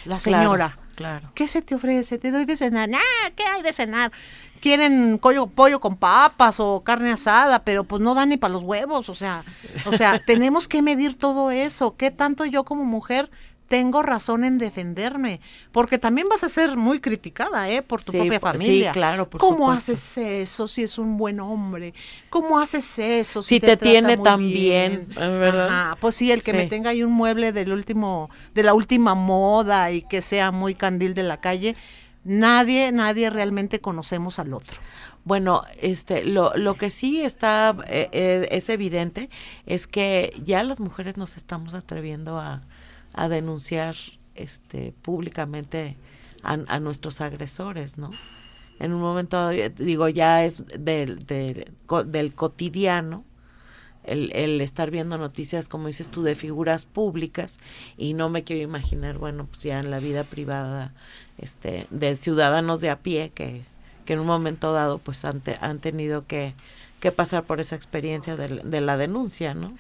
la señora. claro. ¿Qué se te ofrece? Te doy de cenar. ¿Qué hay de cenar? Quieren pollo, pollo con papas o carne asada, pero pues no dan ni para los huevos. O sea, o sea, [LAUGHS] tenemos que medir todo eso. ¿Qué tanto yo como mujer tengo razón en defenderme? Porque también vas a ser muy criticada, ¿eh? Por tu Sí, propia po- sí, familia. claro, por ¿Cómo supuesto. haces eso si es un buen hombre? ¿Cómo haces eso Si te trata tiene tan bien, ¿verdad? Ajá, pues sí, el que me tenga ahí un mueble del último, de la última moda y que sea muy candil de la calle, nadie, nadie realmente conocemos al otro. Bueno, este, lo, lo que sí está, eh, eh, es evidente, es que ya las mujeres nos estamos atreviendo a, a denunciar este, públicamente a, a nuestros agresores, ¿no? En un momento, eh, digo, ya es del, del, del cotidiano, el, el estar viendo noticias, como dices tú, de figuras públicas, y no me quiero imaginar, bueno, pues ya en la vida privada, este, de ciudadanos de a pie que, que en un momento dado, pues han, te- han tenido que, que pasar por esa experiencia de la denuncia, ¿no?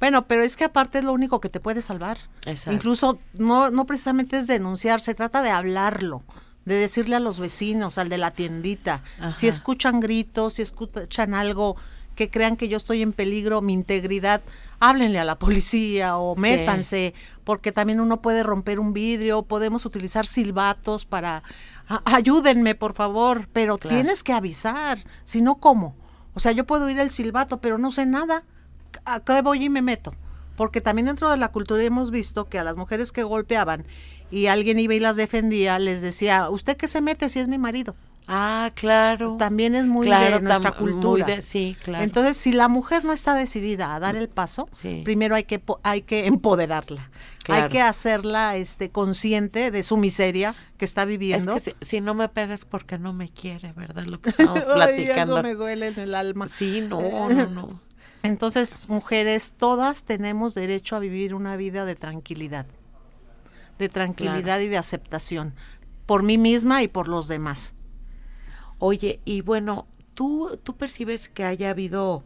Bueno, pero es que aparte es lo único que te puede salvar. Exacto. Incluso no, no precisamente es denunciar, se trata de hablarlo, de decirle a los vecinos, al de la tiendita, si escuchan gritos, si escuchan algo que crean que yo estoy en peligro, mi integridad, háblenle a la policía o métanse, porque también uno puede romper un vidrio, podemos utilizar silbatos para ayúdenme, por favor, pero tienes que avisar, si no, ¿cómo? O sea, yo puedo ir al silbato, pero no sé nada. ¿A qué voy y me meto? Porque también dentro de la cultura hemos visto que a las mujeres que golpeaban y alguien iba y las defendía, les decía, ¿usted qué se mete si es mi marido? Ah, claro. También es muy de nuestra cultura. sí, claro. Entonces, si la mujer no está decidida a dar el paso, primero hay que hay que empoderarla. Hay que hacerla este consciente de su miseria que está viviendo. Es que si, no me pegas porque no me quiere, ¿verdad? Lo que [LAUGHS] estamos platicando. eso me duele en el alma. Sí, no, no, no. [LAUGHS] Entonces, mujeres, todas tenemos derecho a vivir una vida de tranquilidad. De tranquilidad y de aceptación por mí misma y por los demás. Oye, y bueno, ¿tú, tú percibes que haya habido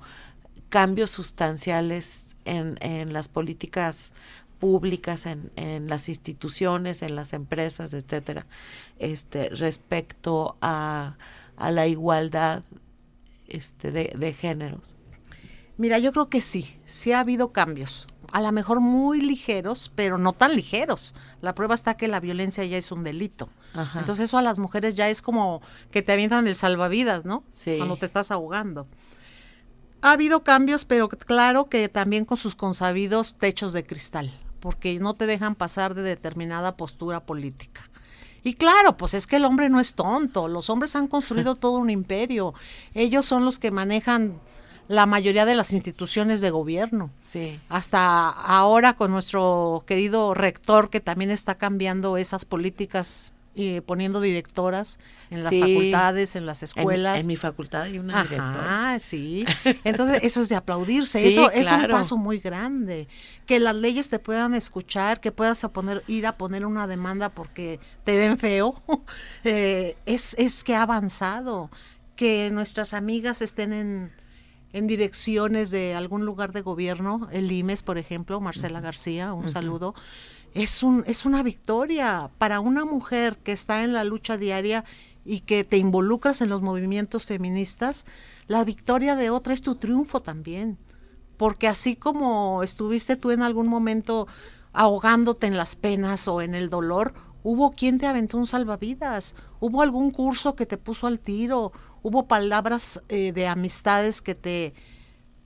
cambios sustanciales en, en las políticas públicas, en, en, las instituciones, en las empresas, etcétera, este, respecto a, a la igualdad este, de, de géneros? Mira, yo creo que sí, sí ha habido cambios a lo mejor muy ligeros, pero no tan ligeros. La prueba está que la violencia ya es un delito. Entonces eso a las mujeres ya es como que te avientan el salvavidas, ¿no? Sí. Cuando te estás ahogando. Ha habido cambios, pero claro que también con sus consabidos techos de cristal, porque no te dejan pasar de determinada postura política. Y claro, pues es que el hombre no es tonto, los hombres han construido [LAUGHS] todo un imperio, ellos son los que manejan la mayoría de las instituciones de gobierno. Sí. Hasta ahora con nuestro querido rector que también está cambiando esas políticas y poniendo directoras en las facultades, en las escuelas. En, mi facultad hay una directora. Ah, sí. [LAUGHS] Entonces, eso es de aplaudirse. eso es un paso muy grande. Que las leyes te puedan escuchar, que puedas a poner, ir a poner una demanda porque te ven feo, [LAUGHS] eh, es, es que ha avanzado. Que nuestras amigas estén en, en direcciones de algún lugar de gobierno, el IMES, por ejemplo, Marcela García, un saludo, es, un, es una victoria para una mujer que está en la lucha diaria y que te involucras en los movimientos feministas, la victoria de otra es tu triunfo también, porque así como estuviste tú en algún momento ahogándote en las penas o en el dolor, hubo quien te aventó un salvavidas, hubo algún curso que te puso al tiro, hubo palabras eh, de amistades que te,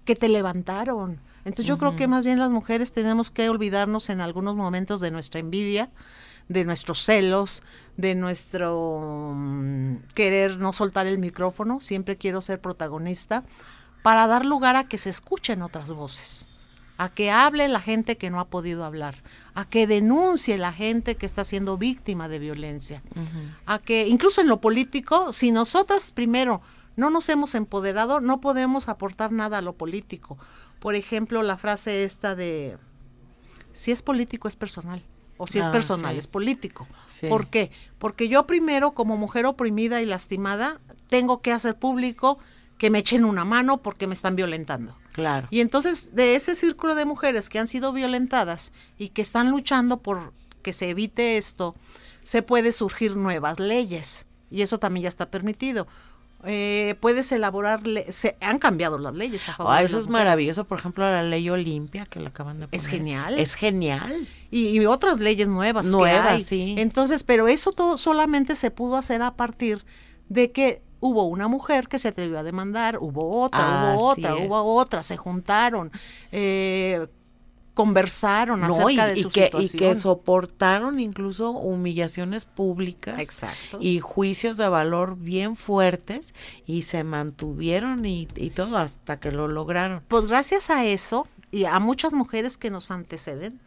que te levantaron. Entonces yo creo que más bien las mujeres tenemos que olvidarnos en algunos momentos de nuestra envidia, de nuestros celos, de nuestro mm, querer no soltar el micrófono, siempre quiero ser protagonista, para dar lugar a que se escuchen otras voces a que hable la gente que no ha podido hablar, a que denuncie la gente que está siendo víctima de violencia, a que incluso en lo político, si nosotras primero no nos hemos empoderado, no podemos aportar nada a lo político. Por ejemplo, la frase esta de, si es político es personal. O si es ah, personal, es político. ¿Por qué? Porque yo primero, como mujer oprimida y lastimada, tengo que hacer público que me echen una mano porque me están violentando. Claro. Y entonces de ese círculo de mujeres que han sido violentadas y que están luchando por que se evite esto, se puede surgir nuevas leyes y eso también ya está permitido. Eh, puedes elaborar, se han cambiado las leyes a favor ah, Eso es maravilloso, por ejemplo, la ley Olimpia que la acaban de poner. Es genial. Es genial. Y, otras leyes nuevas. Nuevas, sí. Entonces, pero eso todo solamente se pudo hacer a partir de que hubo una mujer que se atrevió a demandar, hubo otra, hubo otra, hubo otra, se juntaron, eh, conversaron acerca de su que, situación. Y que soportaron incluso humillaciones públicas Exacto. y juicios de valor bien fuertes y se mantuvieron y, y todo hasta que lo lograron. Pues gracias a eso y a muchas mujeres que nos anteceden,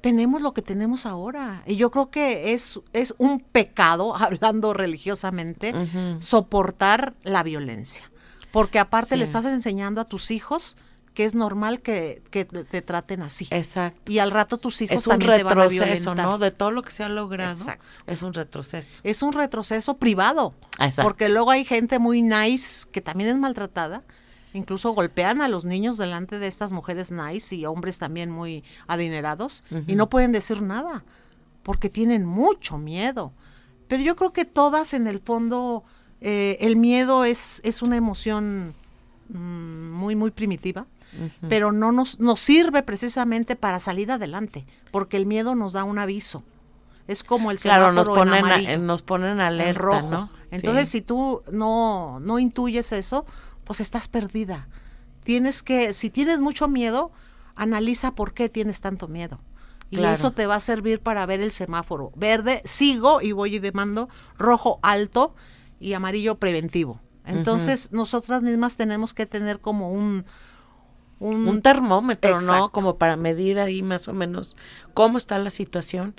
tenemos lo que tenemos ahora. Y yo creo que es, es un pecado, [LAUGHS] hablando religiosamente, soportar la violencia. Porque aparte le estás enseñando a tus hijos que es normal que, te, traten así. Exacto. Y al rato tus hijos es un también retroceso, ¿no? De todo lo que se ha logrado. Exacto. Es un retroceso. Es un retroceso privado. Exacto. Porque luego hay gente muy nice que también es maltratada Incluso golpean a los niños delante de estas mujeres nice y hombres también muy adinerados y no pueden decir nada porque tienen mucho miedo. Pero yo creo que todas en el fondo eh, el miedo es, es una emoción mm, muy, muy primitiva, pero no nos, nos sirve precisamente para salir adelante, porque el miedo nos da un aviso. Es como el Claro, nos en ponen, a- amarillo, nos ponen en alerta, rojo. ¿no? Entonces, Sí. si tú no, no intuyes eso, pues estás perdida. Tienes que, si tienes mucho miedo, analiza por qué tienes tanto miedo. Y Claro. eso te va a servir para ver el semáforo. Verde, sigo y voy y demando. Rojo, alto. Y amarillo, preventivo. Entonces, nosotras mismas tenemos que tener como un... Un, un termómetro, Exacto. ¿no? Como para medir ahí más o menos cómo está la situación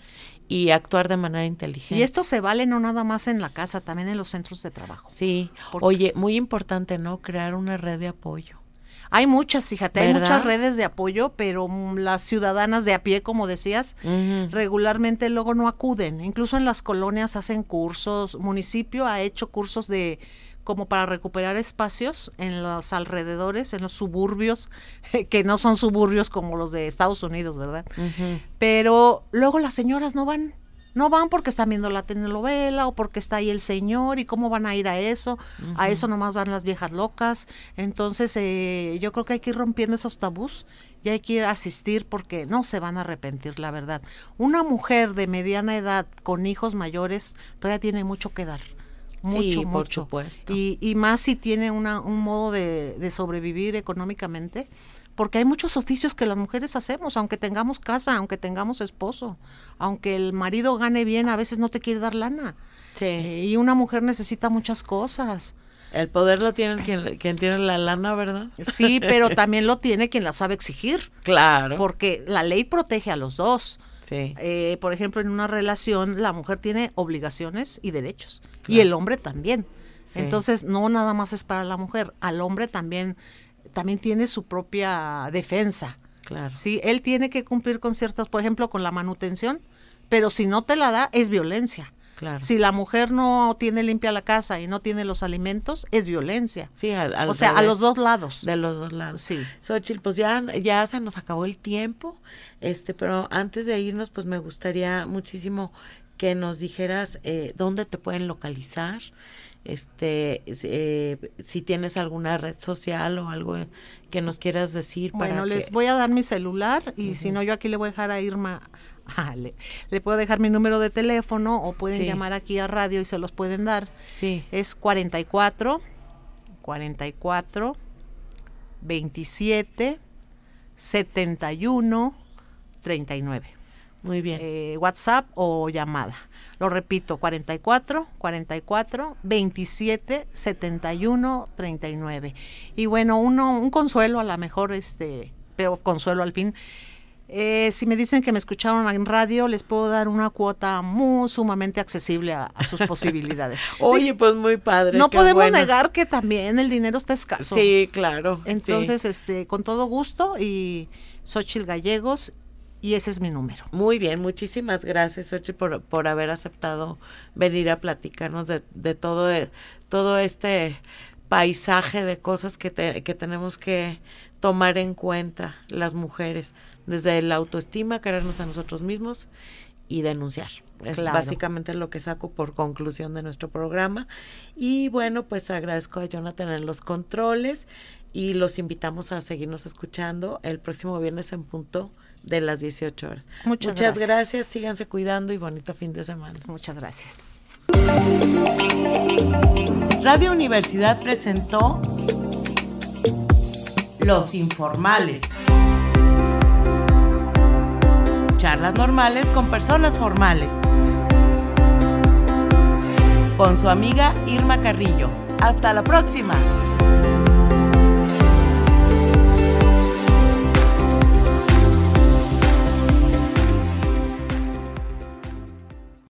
y actuar de manera inteligente. y esto se vale no nada más en la casa, también en los centros de trabajo. Sí, oye, muy importante, ¿no? Crear una red de apoyo. Hay muchas, fíjate, hay muchas redes de apoyo, pero las ciudadanas de a pie, como decías, regularmente luego no acuden. Incluso en las colonias hacen cursos. Municipio ha hecho cursos de como para recuperar espacios en los alrededores, en los suburbios, [LAUGHS] que no son suburbios como los de Estados Unidos, ¿verdad? Pero luego las señoras no van. No van porque están viendo la telenovela o porque está ahí el señor y cómo van a ir a eso. A eso nomás van las viejas locas. Entonces eh, yo creo que hay que ir rompiendo esos tabús y hay que ir a asistir porque no se van a arrepentir, la verdad. Una mujer de mediana edad con hijos mayores todavía tiene mucho que dar. Mucho, Sí, por mucho. supuesto. Y, y más si tiene una, un modo de, de sobrevivir económicamente, porque hay muchos oficios que las mujeres hacemos, aunque tengamos casa, aunque tengamos esposo, aunque el marido gane bien, a veces no te quiere dar lana. Sí. Eh, y una mujer necesita muchas cosas. El poder lo tiene quien, quien tiene la lana, ¿verdad? Sí, [LAUGHS] pero también lo tiene quien la sabe exigir, Claro. porque la ley protege a los dos. Sí. Eh, por ejemplo, en una relación la mujer tiene obligaciones y derechos y el hombre también. Sí. Entonces, no nada más es para la mujer, al hombre también también tiene su propia defensa. Claro. Sí, él tiene que cumplir con ciertas, por ejemplo, con la manutención, pero si no te la da es violencia. Claro. Si la mujer no tiene limpia la casa y no tiene los alimentos, es violencia. Sí, al- al o sea, a los dos lados. De los dos lados. Sí. Xochitl, pues ya, ya se nos acabó el tiempo, este, pero antes de irnos, pues me gustaría muchísimo que nos dijeras eh, dónde te pueden localizar, este, eh, si tienes alguna red social o algo que nos quieras decir. Bueno, para les que- voy a dar mi celular y si no, yo aquí le voy a dejar a Irma, [LAUGHS] ah, le, le puedo dejar mi número de teléfono o pueden Sí. llamar aquí a radio y se los pueden dar. Sí, Es 44 44 27 71 39. Muy bien. Eh, WhatsApp o llamada. Lo repito, 44 44 27 71 39. Y bueno, uno un consuelo a lo mejor este, pero consuelo al fin. Eh, si me dicen que me escucharon en radio, les puedo dar una cuota muy sumamente accesible a, a sus [LAUGHS] posibilidades. Oye, pues muy padre. no podemos bueno. negar que también el dinero está escaso. Sí, claro. sí. Entonces, este, con todo gusto y Xochil Gallegos y ese es mi número. Muy bien, muchísimas gracias, Xochitl, por, por haber aceptado venir a platicarnos de, de todo, todo este paisaje de cosas que, te- que tenemos que tomar en cuenta las mujeres, desde la autoestima, querernos a nosotros mismos y denunciar. Es Claro. básicamente lo que saco por conclusión de nuestro programa. Y bueno, pues agradezco a Jonathan en los controles y los invitamos a seguirnos escuchando el próximo viernes en punto de las 18 horas. Muchas gracias. gracias. síganse cuidando y bonito fin de semana. Muchas gracias. Radio Universidad presentó Los Informales. Charlas normales con personas formales. Con su amiga Irma Carrillo. Hasta la próxima.